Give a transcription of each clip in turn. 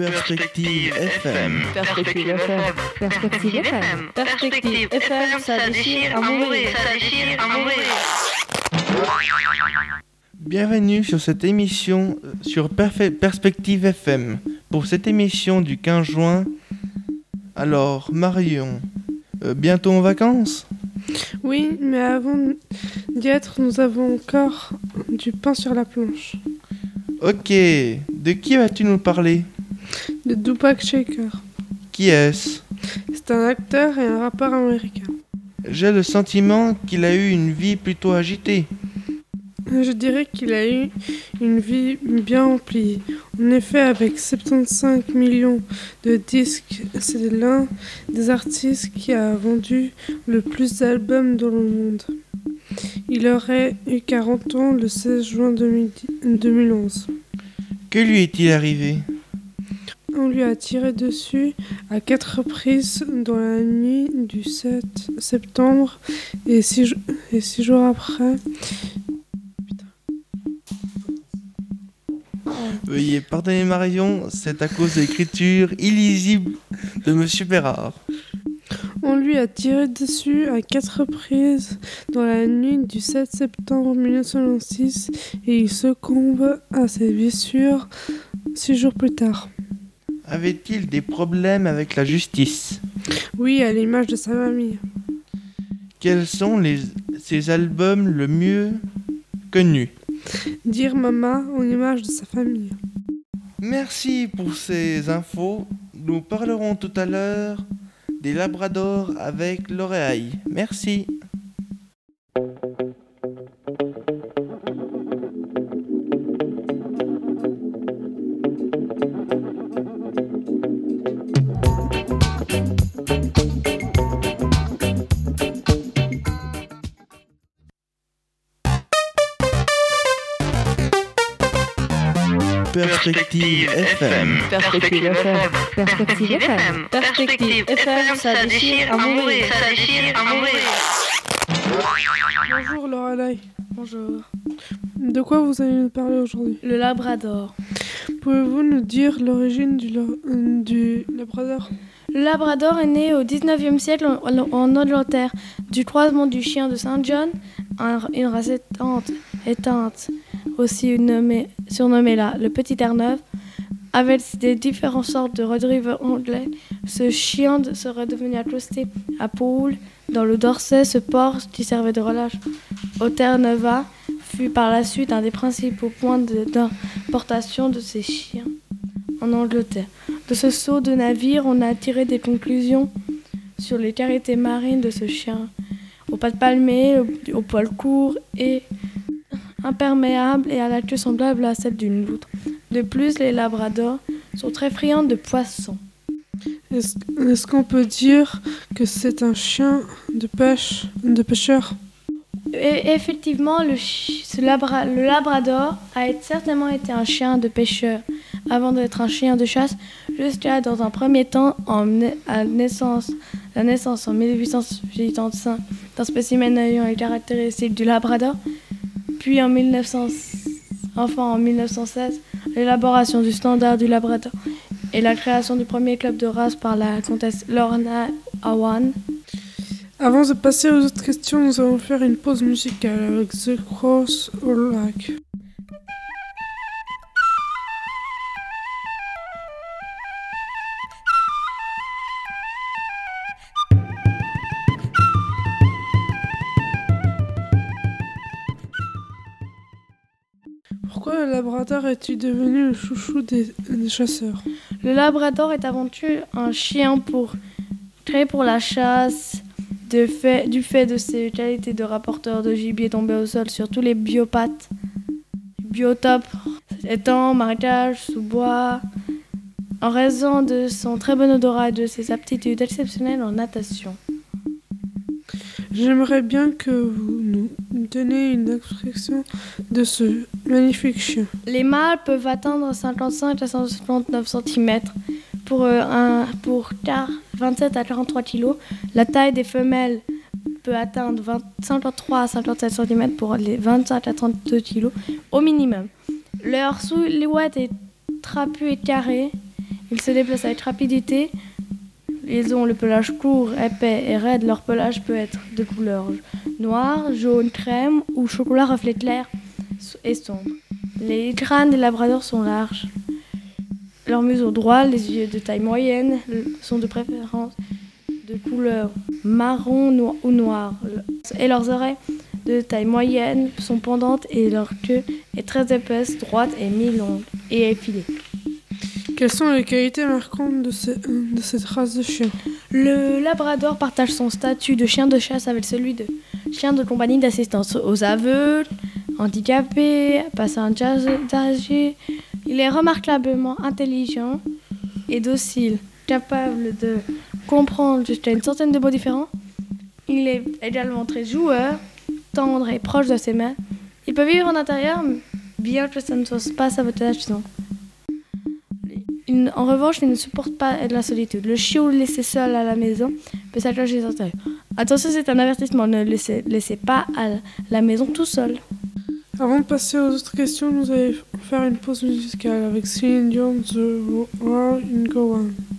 Perspective FM. Perspective FM. Perspective FM. Perspective FM, ça déchire à mourir. Ça déchire à mourir. Bienvenue sur cette émission euh, sur Perspective FM. Pour cette émission du 15 juin, alors Marion, euh, bientôt en vacances? Oui, mais avant d'y être, nous avons encore du pain sur la planche. Ok, de qui vas-tu nous parler? De Tupac Shaker. Qui est-ce? C'est un acteur et un rappeur américain. J'ai le sentiment qu'il a eu une vie plutôt agitée. Je dirais qu'il a eu une vie bien remplie. En effet, avec 75 millions de disques, c'est l'un des artistes qui a vendu le plus d'albums dans le monde. Il aurait eu 40 ans le 16 juin 2010 2011. Que lui est-il arrivé? On lui a tiré dessus à quatre reprises dans la nuit du 7 septembre et six, jo- et six jours après. Veuillez pardonner Marion, c'est à cause de l'écriture illisible de Monsieur Bérard. On lui a tiré dessus à quatre reprises dans la nuit du 7 septembre 1996 et il succombe à ses blessures six jours plus tard. Avait-il des problèmes avec la justice? Oui, à l'image de sa famille. Quels sont les, ses albums le mieux connus? Dire Mama en image de sa famille. Merci pour ces infos. Nous parlerons tout à l'heure des labradors avec l'oreille. Merci. Perspective FM. Perspective FM. Perspective FM. Perspective FM, ça déchire à mourir. Ça déchire à mourir. Bonjour Lorelai. Bonjour. De quoi vous allez nous parler aujourd'hui? Le Labrador. Pouvez-vous nous dire l'origine du, euh, du labrador? Le Labrador est né au 19e siècle en, en Angleterre du croisement du chien de Saint John, un- une race éteinte, éteinte aussi surnommée là, le Petit Terre-Neuve. Avec des différentes sortes de retriever anglais, ce chien de- serait devenu accosté à Poole dans le Dorset. Ce port qui servait de relâche au Terre-Neuva fut par la suite un des principaux points de- d'importation de ces chiens en Angleterre. De ce saut de navire, on a tiré des conclusions sur les qualités marines de ce chien. Aux pattes palmées, au, au poil court et imperméable et à la queue semblable à celle d'une loutre. De plus, les labradors sont très friands de poissons. Est-ce qu'on peut dire que c'est un chien de pêche, de pêcheur? Et effectivement, le, chi- ce labra- le labrador a certainement été un chien de pêcheur avant d'être un chien de chasse, jusqu'à dans un premier temps, en, à naissance, la naissance en 1885 d'un spécimen ayant les caractéristiques du labrador, puis en 1900, enfin en 1916, l'élaboration du standard du labrador et la création du premier club de race par la comtesse Lorna Awan. Avant de passer aux autres questions, nous allons faire une pause musicale avec The Cross au. Pourquoi le labrador est-il devenu le chouchou des, des chasseurs? Le Labrador est avant tout un chien pour créé pour la chasse du fait de ses qualités de rapporteur de gibier tombé au sol sur tous les biopathes, biotopes, étangs, marécages, sous-bois, en raison de son très bon odorat et de ses aptitudes exceptionnelles en natation. J'aimerais bien que vous nous donniez une description de ce magnifique chien. Les mâles peuvent atteindre 55 à 159 cm pour, euh, un, pour quar- 27 à 43 kg. La taille des femelles peut atteindre 20 53 à 57 cm pour les 25 à 32 kg au minimum. Leur silhouette est trapue et carrée Ils se déplacent avec rapidité. Ils ont le pelage court, épais et raide. Leur pelage peut être de couleur noire, jaune, crème ou chocolat reflet clair et sombre. Les crânes des labradors sont larges. Leurs museaux droits, les yeux de taille moyenne sont de préférence de couleur marron ou noir. Et leurs oreilles de taille moyenne sont pendantes et leur queue est très épaisse, droite et mi-longue et effilée. Quelles sont les qualités marquantes de, cette race de chien? Le labrador partage son statut de chien de chasse avec celui de chien de compagnie d'assistance aux aveugles, handicapés, passants âgés. Il est remarquablement intelligent et docile, capable de comprendre jusqu'à une centaine de mots différents. Il est également très joueur, tendre et proche de ses mains. Il peut vivre en intérieur, bien que ça ne soit pas sa En revanche, il ne supporte pas la solitude. Le chiot laissé seul à la maison peut s'accrocher sur terre. Attention, c'est un avertissement. Ne le laissez, laissez pas à la maison tout seul. Avant de passer aux autres questions, nous allons faire une pause musicale avec Céline Dion, The War in Go On.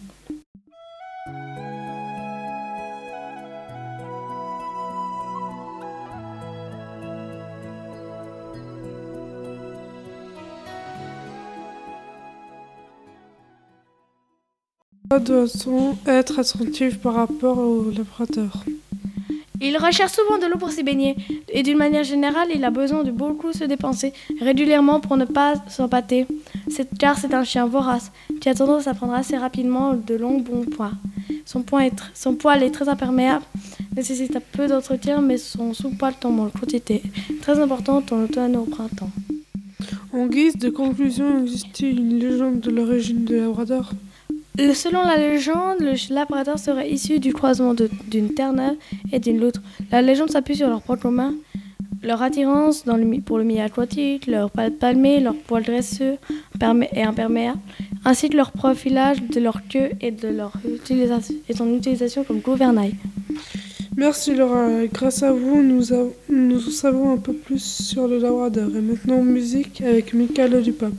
Doit-on être attentif par rapport au labrador il recherche souvent de l'eau pour s'y baigner et d'une manière générale, il a besoin de beaucoup se dépenser régulièrement pour ne pas s'empâter, car c'est un chien vorace qui a tendance à prendre assez rapidement de longs bons poids. Son, son poil est très imperméable, nécessite un peu d'entretien, mais son sous-poil tombe en quantité très importante en automne et au printemps. En guise de conclusion, existe-t-il une légende de l'origine du labrador? Selon la légende, le labrador serait issu du croisement d'une terre-neuve et d'une loutre. La légende s'appuie sur leurs poids communs, leur attirance dans le, pour le milieu aquatique, leur palmées, leur poils dresseux et imperméables, ainsi que leur profilage de leur queue et de leur utilisation, son utilisation comme gouvernail. Merci Laura, grâce à vous, nous, nous savons un peu plus sur le labrador. Et maintenant, musique avec Michael Dupap.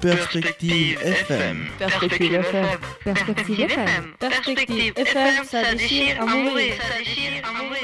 Perspective FM. Perspective FM. Perspective FM. Perspective FM, ça déchire à mourir. Ça déchire à mourir.